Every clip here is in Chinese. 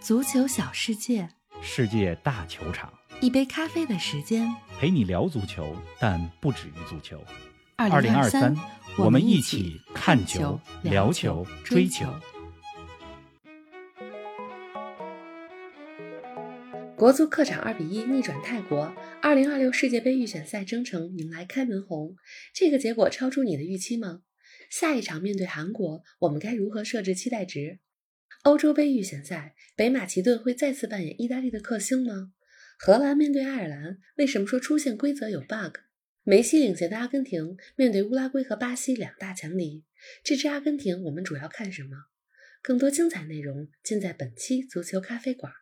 足球小世界，世界大球场，一杯咖啡的时间。陪你聊足球，但不止于足球。二零二三，我们一起看球、聊球、追球。国足客场二比一逆转泰国，二零二六世界杯预选赛征程迎来开门红。这个结果超出你的预期吗？下一场面对韩国，我们该如何设置期待值？欧洲杯预选赛，北马其顿会再次扮演意大利的克星吗？荷兰面对爱尔兰，为什么说出现规则有 bug？梅西领衔的阿根廷面对乌拉圭和巴西两大强敌，这支阿根廷我们主要看什么？更多精彩内容尽在本期足球咖啡馆。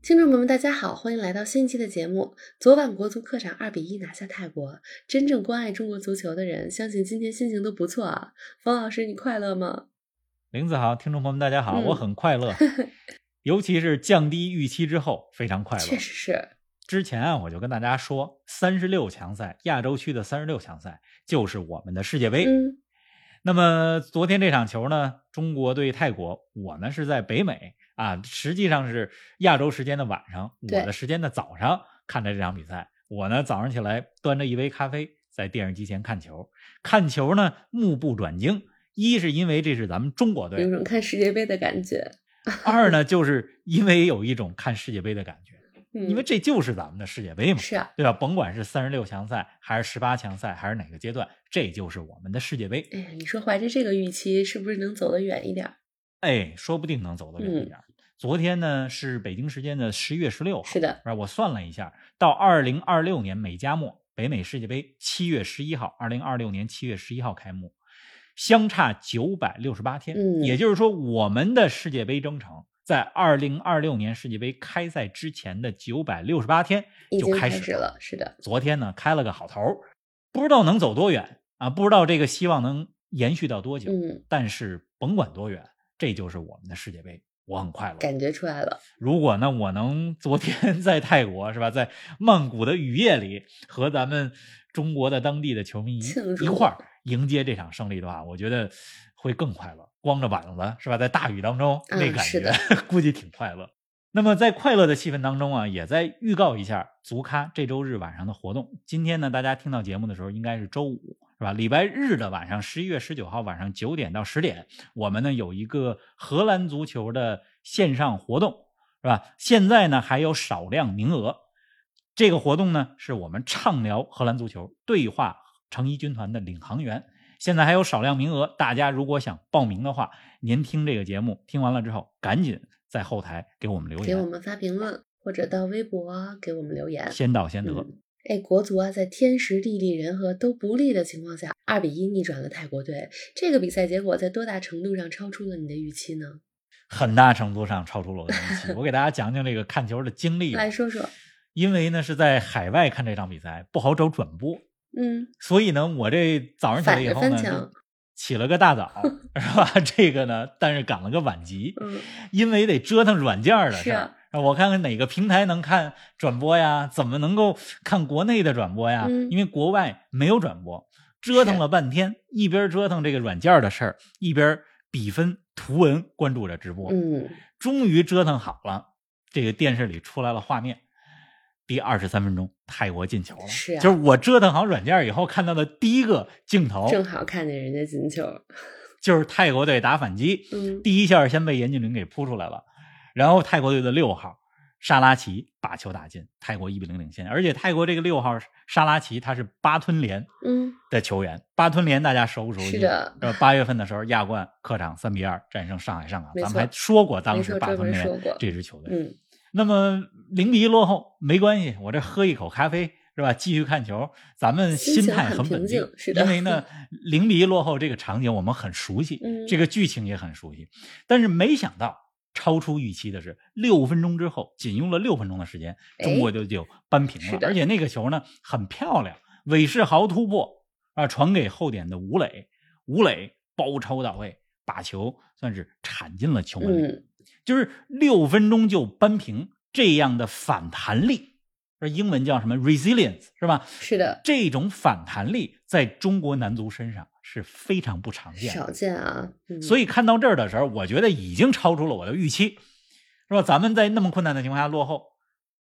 听众朋友们，大家好，欢迎来到新一期的节目。昨晚国足客场二比一拿下泰国，真正关爱中国足球的人，相信今天心情都不错啊。冯老师，你快乐吗？林子豪，听众朋友们，大家好，嗯我很快乐，尤其是降低预期之后，非常快乐。确实是，之前啊，我就跟大家说，三十六强赛，亚洲区的三十六强赛就是我们的世界杯。嗯那么昨天这场球呢，中国对泰国，我呢是在北美啊，实际上是亚洲时间的晚上，我的时间的早上看的这场比赛。我呢早上起来端着一杯咖啡在电视机前看球，看球呢目不转睛。一是因为这是咱们中国队有队，种看世界杯的感觉。二呢就是因为有一种看世界杯的感觉，嗯，因为这就是咱们的世界杯嘛。是啊，对吧？甭管是三十六强赛，还是十八强赛，还是哪个阶段，这就是我们的世界杯。哎呀，你说怀着这个预期，是不是能走得远一点？哎，说不定能走得远一点。昨天呢是北京时间的十一月十六号，是的？我算了一下，到二零二六年美加墨北美世界杯七月十一号，二零二六年七月十一号开幕，相差九百六十八天。嗯也就是说，我们的世界杯征程在二零二六年世界杯开赛之前的九百六十八天就开始始了。是的，昨天呢开了个好头，不知道能走多远啊，不知道这个希望能延续到多久。嗯，但是甭管多远，这就是我们的世界杯，我很快乐。感觉出来了。如果呢，我能昨天 在泰国是吧，在曼谷的雨夜里和咱们中国的当地的球迷一一块儿迎接这场胜利的话，我觉得会更快乐。光着膀子是吧，在大雨当中，嗯那感觉是 估计挺快乐。那么在快乐的气氛当中啊，也在预告一下足咖这周日晚上的活动。今天呢，大家听到节目的时候应该是周五，是吧？礼拜日的晚上，十一月十九号晚上九点到十点，我们呢有一个荷兰足球的线上活动，是吧？现在呢还有少量名额。这个活动呢是我们畅聊荷兰足球，对话成衣军团的领航员。现在还有少量名额，大家如果想报名的话，您听这个节目听完了之后，赶紧在后台给我们留言，给我们发评论，或者到微博给我们留言。先到先得。嗯哎，国足啊，在天时地利人和都不利的情况下，二比一逆转了泰国队。这个比赛结果在多大程度上超出了你的预期呢？很大程度上超出了我的预期。我给大家讲讲这个看球的经历。来说说。因为呢是在海外看这场比赛，不好找转播，嗯，所以呢，我这早上起来以后呢，起了个大早，是吧？这个呢，但是赶了个晚集，嗯，因为得折腾软件儿的是事儿啊。我看看哪个平台能看转播呀？怎么能够看国内的转播呀？嗯因为国外没有转播，折腾了半天，一边折腾这个软件的事儿，一边比分图文关注着直播。嗯，终于折腾好了，这个电视里出来了画面。第二十三分钟，泰国进球了。是啊就是我折腾好软件以后看到的第一个镜头，正好看见人家进球。就是泰国队打反击，嗯，第一下先被严俊凌给扑出来了，然后泰国队的六号沙拉奇把球打进，泰国一比零领先。而且泰国这个六号沙拉奇他是巴吞联嗯，的球员，巴吞联大家熟不熟悉？是的呃，八月份的时候亚冠客场三比二战胜上海上港，咱们还说过当时巴吞联这支球队。嗯，那么零比一落后没关系，我这喝一口咖啡是吧？继续看球，咱们心态很稳定静，是的因为呢，零比一落后这个场景我们很熟悉，嗯这个剧情也很熟悉，但是没想到超出预期的是，六分钟之后，仅用了六分钟的时间，哎中国就就扳平了，而且那个球呢很漂亮，韦世豪突破啊，传给后点的吴磊，吴磊包抄到位，把球算是铲进了球门里。嗯，就是六分钟就扳平这样的反弹力，这英文叫什么 resilience 是吧？是的，这种反弹力在中国男足身上是非常不常见的。少见啊。嗯、所以看到这儿的时候，我觉得已经超出了我的预期。是吧？咱们在那么困难的情况下落后，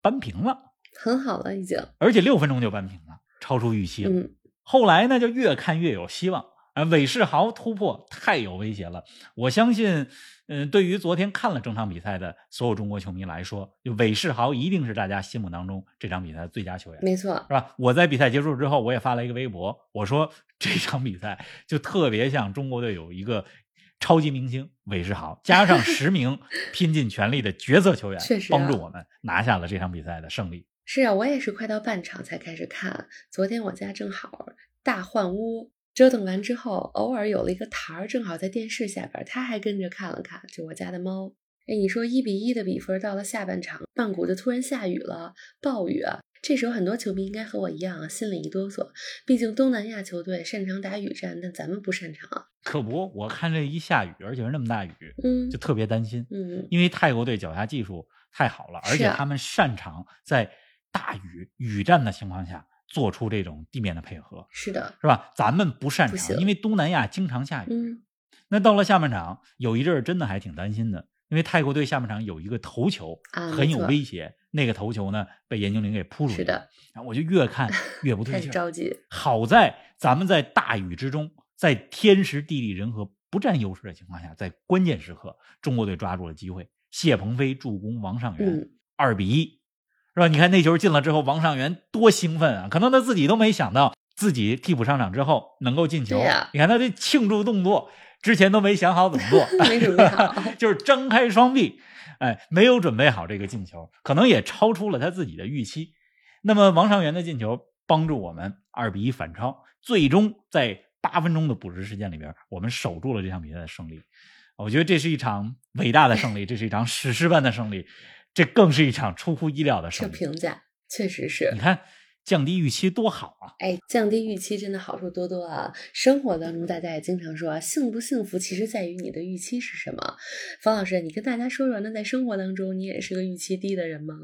扳平了，很好了，已经。而且六分钟就扳平了，超出预期了。嗯，后来呢，就越看越有希望啊！韦世豪突破太有威胁了，我相信，嗯、对于昨天看了整场比赛的所有中国球迷来说，就韦世豪一定是大家心目当中这场比赛的最佳球员。没错。是吧？我在比赛结束之后，我也发了一个微博，我说这场比赛就特别像中国队有一个超级明星韦世豪，加上 十名拼尽全力的角色球员，确实啊帮助我们拿下了这场比赛的胜利。是啊，我也是快到半场才开始看。昨天我家正好大换屋，折腾完之后，偶尔有了一个台儿，正好在电视下边，他还跟着看了看，就我家的猫。哎，你说一比一的比分，到了下半场，曼谷就突然下雨了，暴雨啊！这时候很多球迷应该和我一样啊，心里一哆嗦。毕竟东南亚球队擅长打雨战，但咱们不擅长啊。可不，我看这一下雨，而且是那么大雨，嗯就特别担心，嗯，因为泰国队脚下技术太好了，而且他们擅长在大雨雨战的情况下做出这种地面的配合，是的，是吧？咱们不擅长，因为东南亚经常下雨。嗯，那到了下半场，有一阵儿真的还挺担心的，因为泰国队下半场有一个头球啊很有威胁，那个头球呢被严晶玲给扑出去。是的，然后我就越看 越不对劲着急。好在咱们在大雨之中，在天时地利人和不占优势的情况下，在关键时刻，中国队抓住了机会，谢鹏飞助攻王上源嗯，二比一，是吧？你看那球进了之后，王上源多兴奋啊！可能他自己都没想到自己替补上场之后能够进球。你看他这庆祝动作，之前都没想好怎么做，没准备好 就是张开双臂，哎，没有准备好这个进球，可能也超出了他自己的预期。那么王上源的进球帮助我们二比一反超，最终在八分钟的补时时间里边，我们守住了这场比赛的胜利。我觉得这是一场伟大的胜利，这是一场史诗般的胜利，这更是一场出乎意料的这胜利。评价确实是你。看，降低预期多好啊！哎，降低预期真的好处多多啊！生活当中大家也经常说啊，幸不幸福其实在于你的预期是什么。方老师，你跟大家说说，那在生活当中你也是个预期低的人吗？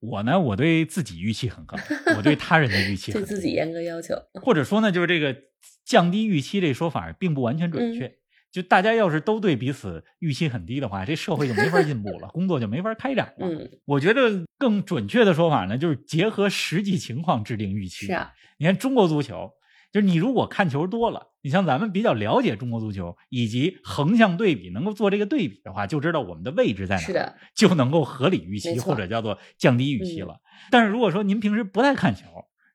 我呢，我对自己预期很高，我对他人的预期 对自己严格要求。或者说呢，就是这个降低预期这说法并不完全准确。就大家要是都对彼此预期很低的话，这社会就没法进步了，工作就没法开展了。嗯，我觉得更准确的说法呢，就是结合实际情况制定预期。是啊，你看中国足球，就是你如果看球多了，你像咱们比较了解中国足球，以及横向对比，能够做这个对比的话，就知道我们的位置在哪，是的，就能够合理预期或者叫做降低预期嗯了。但是如果说您平时不太看球，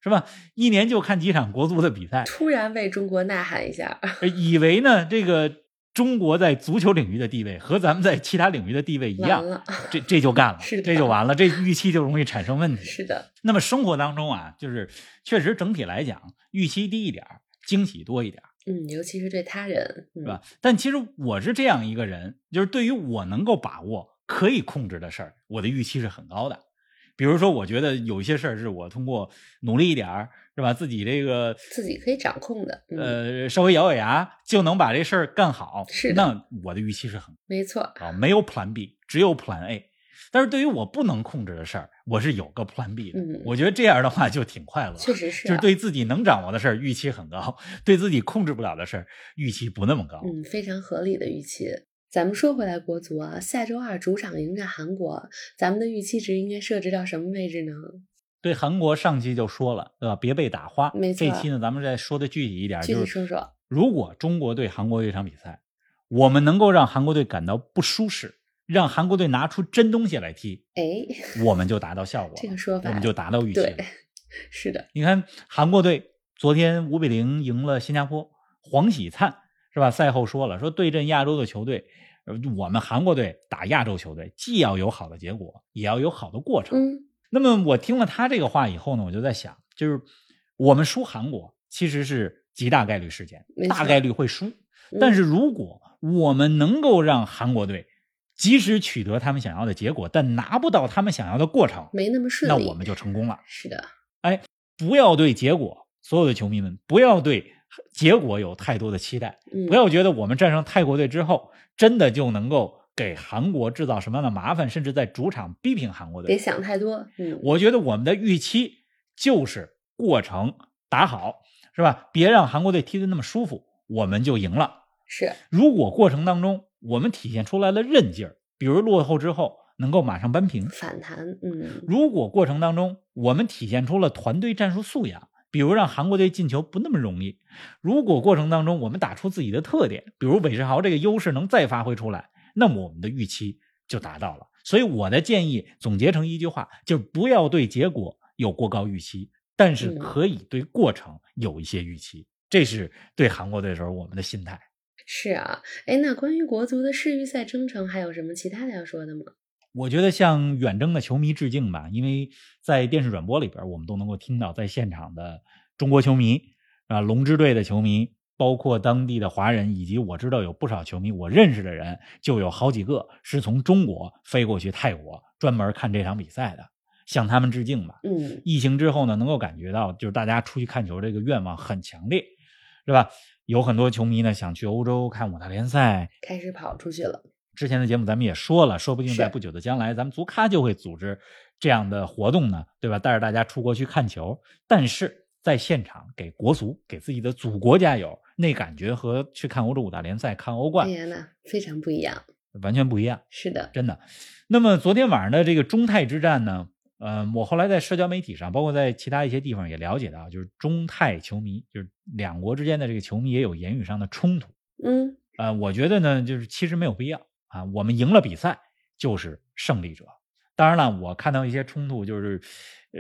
是吧？一年就看几场国足的比赛，突然为中国呐喊一下，以为呢这个中国在足球领域的地位和咱们在其他领域的地位一样这这就干了，这就完了，这预期就容易产生问题。是的，那么生活当中啊，就是确实整体来讲，预期低一点儿，惊喜多一点儿，嗯，尤其是对他人，嗯是吧？但其实我是这样一个人，就是对于我能够把握、可以控制的事儿，我的预期是很高的。比如说，我觉得有一些事儿是我通过努力一点儿，是吧？自己这个自己可以掌控的，嗯，呃，稍微咬咬牙就能把这事儿干好，是那我的预期是很没错，啊，没有 Plan B，只有 Plan A。但是对于我不能控制的事儿，我是有个 Plan B 的。嗯我觉得这样的话就挺快乐，确实是啊就是对自己能掌握的事儿预期很高，对自己控制不了的事儿预期不那么高。嗯，非常合理的预期。咱们说回来，国足啊，下周二主场迎战韩国，咱们的预期值应该设置到什么位置呢？对韩国上期就说了，对吧？别被打花。没错这期呢，咱们再说的具体一点，具就是体说说。如果中国对韩国这场比赛，我们能够让韩国队感到不舒适，让韩国队拿出真东西来踢，哎，我们就达到效果。这个说法我们就达到预期对了。是的，你看韩国队昨天五比零赢了新加坡，黄喜灿是吧？赛后说了，说对阵亚洲的球队，呃我们韩国队打亚洲球队，既要有好的结果，也要有好的过程。嗯，那么我听了他这个话以后呢，我就在想，就是我们输韩国其实是极大概率事件大概率会输。嗯但是如果我们能够让韩国队及时取得他们想要的结果，但拿不到他们想要的过程，没那么顺利。那我们就成功了。是的，哎不要对结果，所有的球迷们不要对结果有太多的期待，嗯，不要觉得我们战胜泰国队之后，真的就能够给韩国制造什么样的麻烦，甚至在主场逼平韩国队。别想太多。嗯，我觉得我们的预期就是过程打好，是吧？别让韩国队踢得那么舒服，我们就赢了。是如果过程当中我们体现出来了韧劲儿，比如落后之后能够马上扳平。反弹，嗯，如果过程当中我们体现出了团队战术素养，比如让韩国队进球不那么容易；如果过程当中我们打出自己的特点，比如韦世豪这个优势能再发挥出来，那么我们的预期就达到了。所以我的建议总结成一句话，就是不要对结果有过高预期，但是可以对过程有一些预期。这是对韩国队的时候我们的心态。是啊，哎，那关于国足的世预赛征程，还有什么其他的要说的吗？我觉得向远征的球迷致敬吧，因为在电视转播里边，我们都能够听到在现场的中国球迷啊，龙之队的球迷，包括当地的华人，以及我知道有不少球迷，我认识的人就有好几个是从中国飞过去泰国专门看这场比赛的，向他们致敬吧。嗯，疫情之后呢，能够感觉到就是大家出去看球这个愿望很强烈，是吧？有很多球迷呢想去欧洲看五大联赛，开始跑出去了。之前的节目咱们也说了，说不定在不久的将来，咱们足咖就会组织这样的活动呢，对吧？带着大家出国去看球，但是在现场给国足、给自己的祖国加油，那感觉和去看欧洲五大联赛、看欧冠，哎呀，那非常不一样，完全不一样。是的，真的。那么昨天晚上的这个中泰之战呢？呃，我后来在社交媒体上，包括在其他一些地方也了解到，就是中泰球迷，就是两国之间的这个球迷也有言语上的冲突。嗯，呃，我觉得呢，就是其实没有必要啊。我们赢了比赛就是胜利者。当然了，我看到一些冲突，就是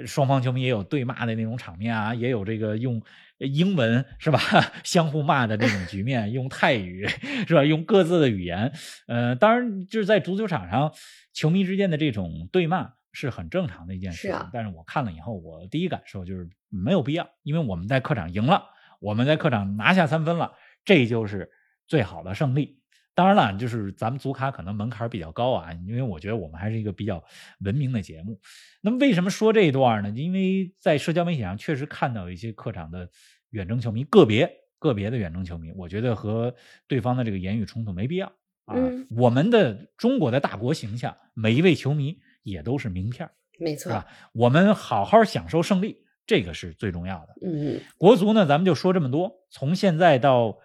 双方球迷也有对骂的那种场面啊，也有这个用英文是吧 相互骂的那种局面，用泰语是吧，用各自的语言。呃，当然就是在足球场上，球迷之间的这种对骂。是很正常的一件事情，但是我看了以后，我第一感受就是没有必要，因为我们在客场赢了，我们在客场拿下三分了，这就是最好的胜利。当然了，就是咱们足卡可能门槛比较高啊，因为我觉得我们还是一个比较文明的节目。那么为什么说这一段呢？因为在社交媒体上确实看到一些客场的远征球迷，个别个别的远征球迷，我觉得和对方的这个言语冲突没必要啊。我们的中国的大国形象，每一位球迷。也都是名片没错？我们好好享受胜利，这个是最重要的。嗯，国足呢，咱们就说这么多。从现在到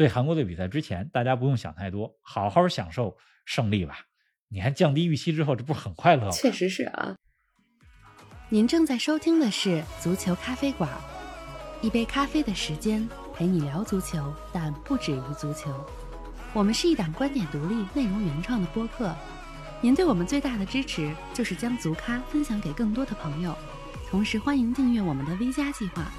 对韩国队比赛之前，大家不用想太多，好好享受胜利吧。你还降低预期之后，这不是很快乐吗？确实是啊。您正在收听的是足球咖啡馆，一杯咖啡的时间陪你聊足球，但不止于足球。我们是一档观点独立、内容原创的播客。您对我们最大的支持就是将足咖分享给更多的朋友，同时欢迎订阅我们的 V 加计划，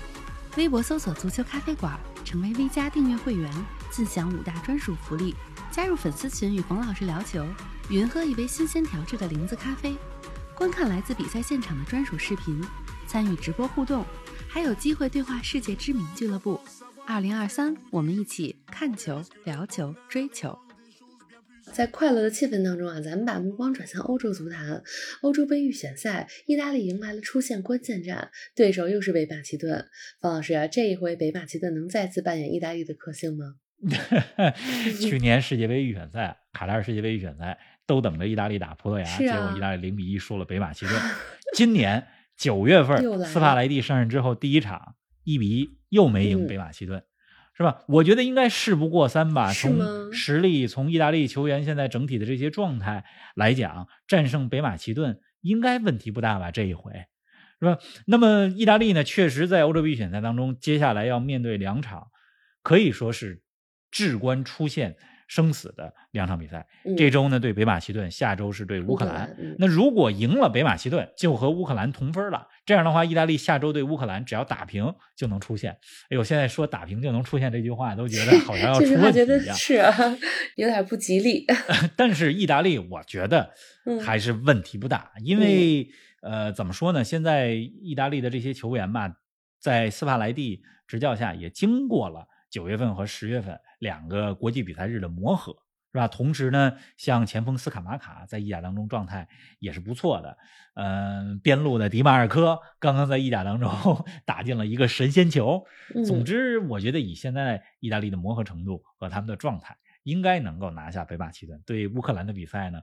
微博搜索“足球咖啡馆”，成为 V 加订阅会员，自享五大专属福利：加入粉丝群与冯老师聊球，云喝一杯新鲜调制的零子咖啡，观看来自比赛现场的专属视频，参与直播互动，还有机会对话世界知名俱乐部。二零二三，我们一起看球、聊球、追球。在快乐的气氛当中啊，咱们把目光转向欧洲足坛。欧洲杯预选赛，意大利迎来了出线关键战，对手又是北马其顿。方老师啊，这一回北马其顿能再次扮演意大利的克星吗？去年世界杯预选赛，卡塔尔世界杯预选赛都等着意大利打葡萄牙，结果意大利零比一输了北马其顿。今年九月份斯帕莱蒂上任之后第一场一比一又没赢北马其顿。是吧？我觉得应该事不过三吧。从实力，从意大利球员现在整体的这些状态来讲，战胜北马其顿应该问题不大吧？这一回，是吧？那么意大利呢？确实在欧洲杯预选赛当中，接下来要面对两场，可以说是至关出现。生死的两场比赛，这周呢对北马其顿，下周是对乌克兰。那如果赢了北马其顿，就和乌克兰同分了。这样的话，意大利下周对乌克兰只要打平就能出现。哎呦，现在说打平就能出现这句话，都觉得好像 要出问题一样，是啊，有点不吉利。但是意大利，我觉得还是问题不大，因为呃，怎么说呢？现在意大利的这些球员吧，在斯帕莱蒂执教下也经过了。九月份和十月份两个国际比赛日的磨合，是吧？同时呢，像前锋斯卡马卡在意甲当中状态也是不错的。嗯，边路的迪马尔科刚刚在意甲当中 打进了一个神仙球。总之，我觉得以现在意大利的磨合程度和他们的状态，应该能够拿下北马其顿。对乌克兰的比赛呢，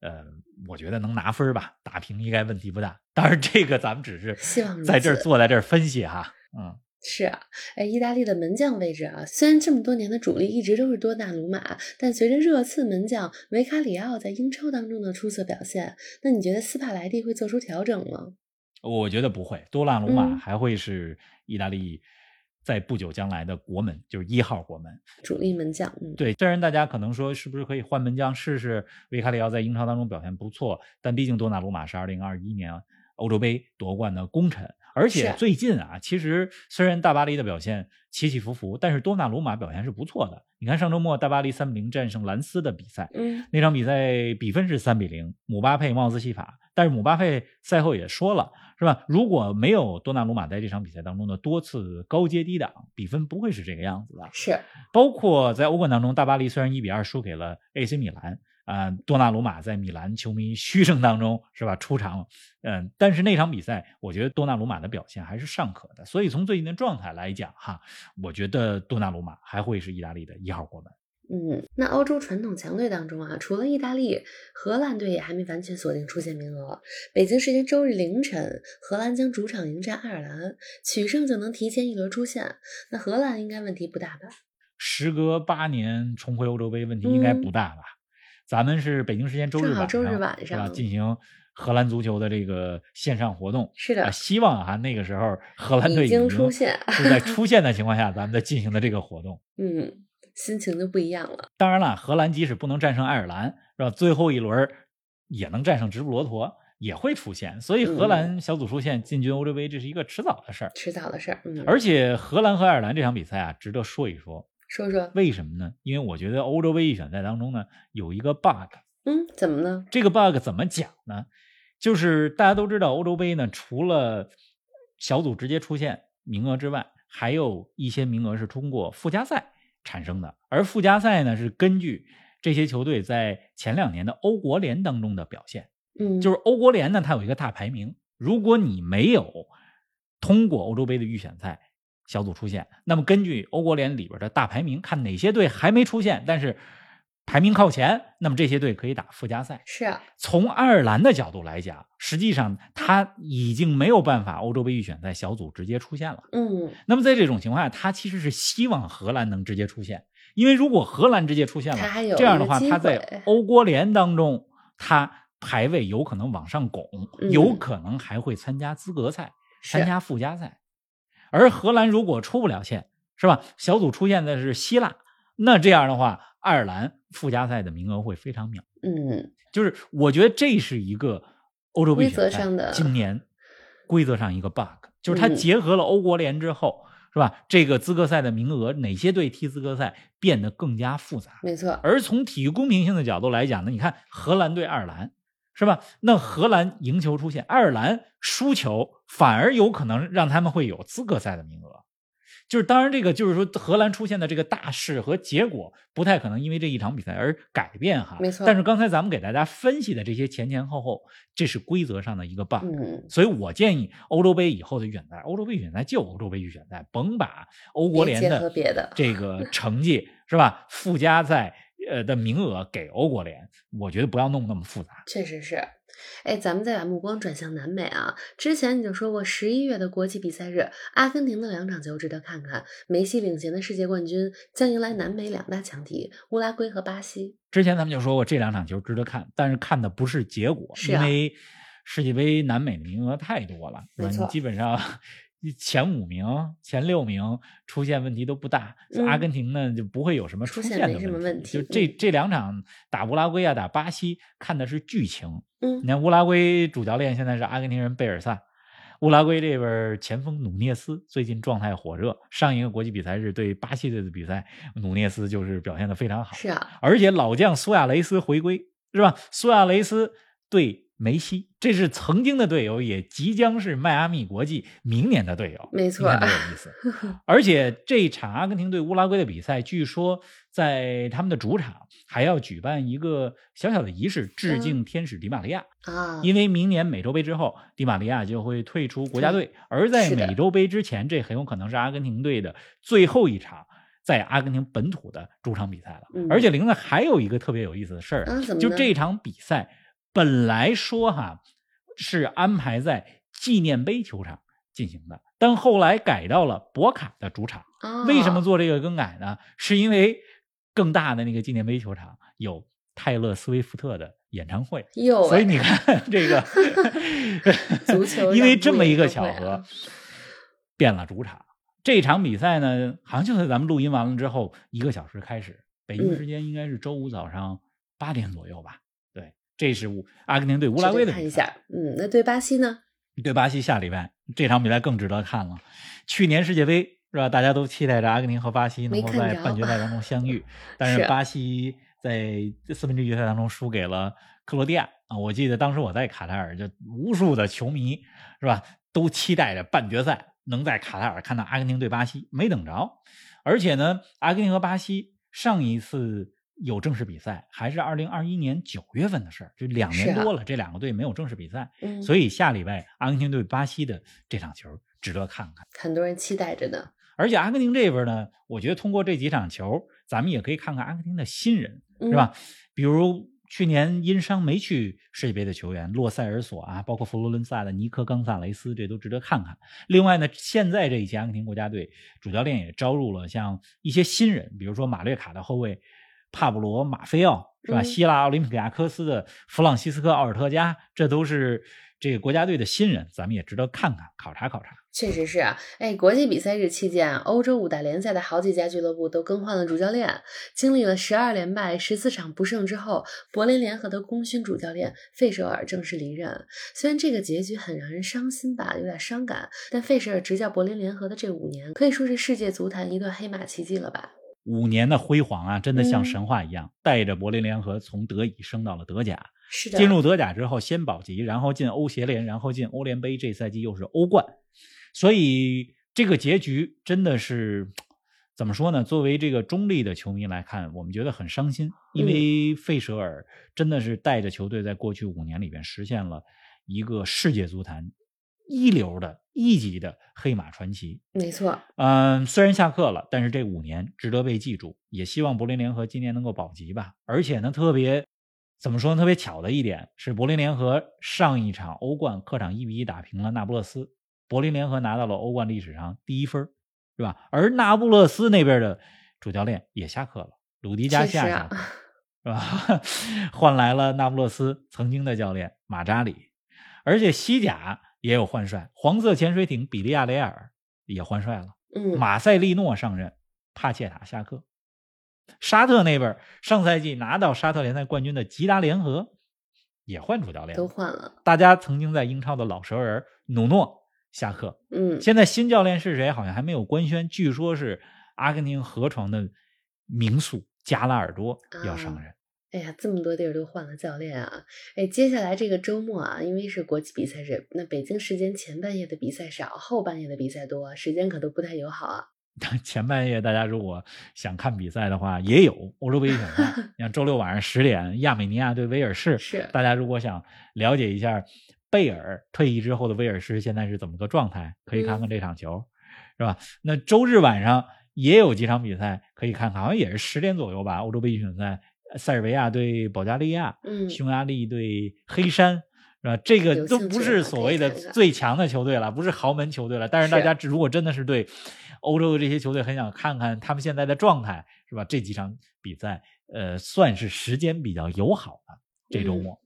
呃，我觉得能拿分吧，打平应该问题不大。当然，这个咱们只是在这儿坐在这儿分析哈。嗯。是啊，哎，意大利的门将位置啊，虽然这么多年的主力一直都是多纳鲁马，但随着热刺门将维卡里奥在英超当中的出色表现，那你觉得斯帕莱蒂会做出调整吗？我觉得不会，多纳鲁马嗯还会是意大利在不久将来的国门，就是一号国门。主力门将，嗯，对，虽然大家可能说是不是可以换门将试试，维卡里奥在英超当中表现不错，但毕竟多纳鲁马是2021年欧洲杯夺冠的功臣，而且最近啊，其实虽然大巴黎的表现起起伏伏，但是多纳鲁马表现是不错的。你看上周末大巴黎三比零战胜兰斯的比赛，嗯，那场比赛比分是三比零，姆巴佩帽子戏法。但是姆巴佩赛后也说了，是吧？如果没有多纳鲁马在这场比赛当中的多次高接低挡，比分不会是这个样子的。是，包括在欧冠当中，大巴黎虽然一比二输给了 AC 米兰，啊、多纳鲁马在米兰球迷嘘声当中是吧出场了，嗯、但是那场比赛，我觉得多纳鲁马的表现还是尚可的。所以从最近的状态来讲，哈，我觉得多纳鲁马还会是意大利的一号国门。嗯，那欧洲传统强队当中啊，除了意大利，荷兰队也还没完全锁定出线名额。北京时间周日凌晨，荷兰将主场迎战爱尔兰，取胜就能提前一轮出线。那荷兰应该问题不大吧？时隔八年重回欧洲杯，问题应该不大吧？咱们是北京时间周日晚上，周日晚？上进行荷兰足球的这个线上活动。是的啊希望啊那个时候荷兰队已经出现是在 出现的情况下，咱们再进行的这个活动。嗯，心情就不一样了。当然了，荷兰即使不能战胜爱尔兰，是吧？最后一轮也能战胜直布罗陀，也会出现。所以荷嗯兰小组出线进军欧洲杯，这是一个迟早的事儿。迟早的事儿。嗯，而且荷兰和爱尔兰这场比赛啊，值得说一说。说说，为什么呢？因为我觉得欧洲杯预选赛当中呢，有一个 bug。嗯，怎么呢？这个 bug 怎么讲呢？就是大家都知道，欧洲杯呢，除了小组直接出现名额之外，还有一些名额是通过附加赛产生的。而附加赛呢，是根据这些球队在前两年的欧国联当中的表现。嗯，就是欧国联呢，它有一个大排名，如果你没有通过欧洲杯的预选赛小组出现，那么根据欧国联里边的大排名，看哪些队还没出现，但是排名靠前，那么这些队可以打附加赛。是啊，从爱尔兰的角度来讲，实际上他已经没有办法欧洲杯预选赛小组直接出现了。嗯，那么在这种情况下，他其实是希望荷兰能直接出现，因为如果荷兰直接出现了这样的话，他在欧国联当中，他排位有可能往上拱，嗯有可能还会参加资格赛、是参加附加赛。而荷兰如果出不了线，是吧？小组出现的是希腊，那这样的话，爱尔兰附加赛的名额会非常渺。嗯，就是我觉得这是一个欧洲杯规则上的今年规则上一个 bug，就是它嗯结合了欧国联之后，是吧？这个资格赛的名额，哪些队踢资格赛变得更加复杂。没错，而从体育公平性的角度来讲呢，你看荷兰对爱尔兰，是吧？那荷兰赢球出线，爱尔兰输球，反而有可能让他们会有资格赛的名额。就是当然，这个就是说荷兰出现的这个大势和结果不太可能因为这一场比赛而改变哈。没错但是刚才咱们给大家分析的这些前前后后，这是规则上的一个 bug。嗯，所以我建议欧洲杯以后的预选赛，欧洲杯预选赛就欧洲杯预选赛，甭把欧国联的这个成绩是吧？附加赛呃的名额给欧国联，我觉得不要弄那么复杂。确实是。哎，咱们再把目光转向南美啊。之前你就说过，十一月的国际比赛日，阿根廷的两场球值得看看。梅西领衔的世界冠军将迎来南美两大强敌乌拉圭和巴西。之前咱们就说过这两场球值得看，但是看的不是结果，是啊因为世界杯南美的名额太多了，是吧你基本上前五名、前六名出现问题都不大。嗯阿根廷呢就不会有什么出现的什么问题就这嗯这两场打乌拉圭啊，打巴西，看的是剧情。嗯你看乌拉圭主教练现在是阿根廷人贝尔萨，乌拉圭这边前锋努涅斯最近状态火热，上一个国际比赛日对巴西队的比赛，努涅斯就是表现的非常好。是啊，而且老将苏亚雷斯回归，是吧？苏亚雷斯对梅西，这是曾经的队友，也即将是迈阿密国际明年的队友，没错你看多有意思。而且这场阿根廷对乌拉圭的比赛，据说在他们的主场还要举办一个小小的仪式，致敬天使迪玛利亚。啊，因为明年美洲杯之后，迪玛利亚就会退出国家队，而在美洲杯之前，这很有可能是阿根廷队的最后一场在阿根廷本土的主场比赛了。嗯而且玲子还有一个特别有意思的事儿就这场比赛本来说哈是安排在纪念碑球场进行的，但后来改到了博卡的主场。哦为什么做这个更改呢？是因为更大的那个纪念碑球场有泰勒·斯威夫特的演唱会，又所以你看这个 足球因为这么一个巧合，变了主场。这场比赛呢，好像就在咱们录音完了之后一个小时开始，北京嗯时间应该是周五早上八点左右吧。对，这是乌阿根廷对乌拉圭的看一下。嗯，那对巴西呢？对巴西下礼拜这场比赛更值得看了。去年世界杯是吧？大家都期待着阿根廷和巴西能够在半决赛当中相遇，但是是巴西在四分之一决赛当中输给了克罗地亚啊！我记得当时我在卡塔尔，就无数的球迷是吧，都期待着半决赛能在卡塔尔看到阿根廷对巴西，没等着。而且呢，阿根廷和巴西上一次有正式比赛还是二零二一年九月份的事儿，就两年多了，这两个队没有正式比赛。嗯，所以下礼拜阿根廷对巴西的这场球值得看看。很多人期待着呢。而且阿根廷这边呢，我觉得通过这几场球，咱们也可以看看阿根廷的新人，嗯是吧？比如去年因伤没去世界杯的球员洛塞尔索啊，包括佛罗伦萨的尼科冈萨雷斯，这都值得看看。另外呢，现在这一届阿根廷国家队主教练也招入了像一些新人，比如说马略卡的后卫帕布罗马菲奥，是吧？嗯希腊奥林匹亚科斯的弗朗西斯科奥尔特加，这都是这个国家队的新人，咱们也值得看看考察考察。确实是啊，哎，国际比赛日期间啊，欧洲五大联赛的好几家俱乐部都更换了主教练，经历了十二连败、十四场不胜之后，柏林联合的功勋主教练费舍尔正式离任。虽然这个结局很让人伤心吧，有点伤感，但费舍尔执教柏林联合的这五年，可以说是世界足坛一段黑马奇迹了吧？五年的辉煌啊，真的像嗯神话一样，带着柏林联合从德乙升到了德甲。是的，进入德甲之后，先保级，然后进欧协联，然后进欧联杯，这赛季又是欧冠，所以这个结局真的是怎么说呢？作为这个中立的球迷来看，我们觉得很伤心，因为费舍尔真的是带着球队在过去五年里边实现了一个世界足坛一流的一级的黑马传奇。没错，嗯，虽然下课了，但是这五年值得被记住，也希望柏林联合今年能够保级吧。而且呢，特别怎么说呢？特别巧的一点是，柏林联合上一场欧冠客场一比一打平了那不勒斯，柏林联合拿到了欧冠历史上第一分，是吧？而那不勒斯那边的主教练也下课了，鲁迪加下课，是吧？换来了那不勒斯曾经的教练马扎里，而且西甲也有换帅，黄色潜水艇比利亚雷尔也换帅了。嗯，马塞利诺上任，帕切塔下课。沙特那边上赛季拿到沙特联赛冠军的吉达联合也换主教练，都换了，大家曾经在英超的老熟人努诺下课，嗯，现在新教练是谁好像还没有官宣，据说是阿根廷河床的名宿加拉尔多要上任。哎呀，这么多地儿都换了教练啊！哎，接下来这个周末啊，因为是国际比赛日，那北京时间前半夜的比赛少，后半夜的比赛多，时间可都不太友好啊。前半夜大家如果想看比赛的话，也有欧洲杯预选赛。你像周六晚上十点，亚美尼亚对威尔士，是大家如果想了解一下贝尔退役之后的威尔士现在是怎么个状态，可以看看这场球，是吧？那周日晚上也有几场比赛可以看看，好像也是十点左右吧。欧洲杯预选赛，塞尔维亚对保加利亚，嗯匈牙利对黑山。是吧？这个都不是所谓的最强的球队了，不是豪门球队了。但是大家如果真的是对欧洲的这些球队很想看看他们现在的状态，是吧？这几场比赛，呃，算是时间比较友好的这周嗯末。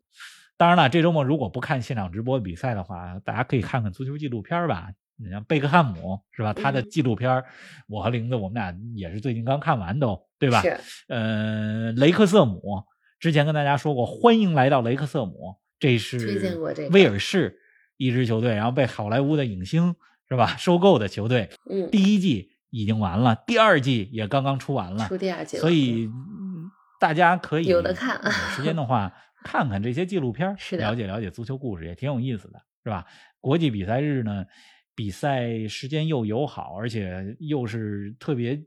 当然了，这周末如果不看现场直播比赛的话，大家可以看看足球纪录片吧。你像贝克汉姆是吧？他的嗯纪录片，我和玲子我们俩也是最近刚看完都，对吧？是，呃，雷克瑟姆之前跟大家说过，欢迎来到雷克瑟姆，这推荐过这威尔士一支球队，然后被好莱坞的影星是吧收购的球队。嗯，第一季已经完了，第二季也刚刚出完了出，第二季了，所以嗯大家可以有的看有时间的话 看看这些纪录片，是的了解了解足球故事也挺有意思的，是吧？国际比赛日呢，比赛时间又友好，而且又是特别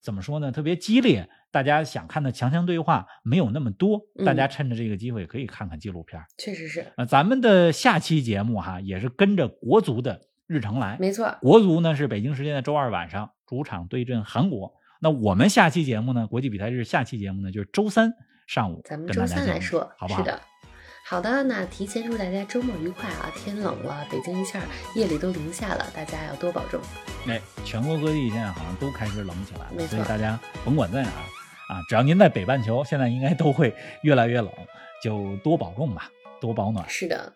怎么说呢？特别激烈，大家想看的强强对话没有那么多，大嗯家趁着这个机会可以看看纪录片儿。确实是，呃，咱们的下期节目哈，也是跟着国足的日程来。没错，国足呢是北京时间的周二晚上主场对阵韩国。那我们下期节目呢，国际比赛日下期节目呢就是周三上午咱们跟周三来说，好不好？是的。好的，那提前祝大家周末愉快啊！天冷了，北京一下夜里都零下了，大家要多保重。哎，全国各地现在好像都开始冷起来了，所以大家甭管在哪儿啊，只要您在北半球，现在应该都会越来越冷，就多保重吧，多保暖。是的，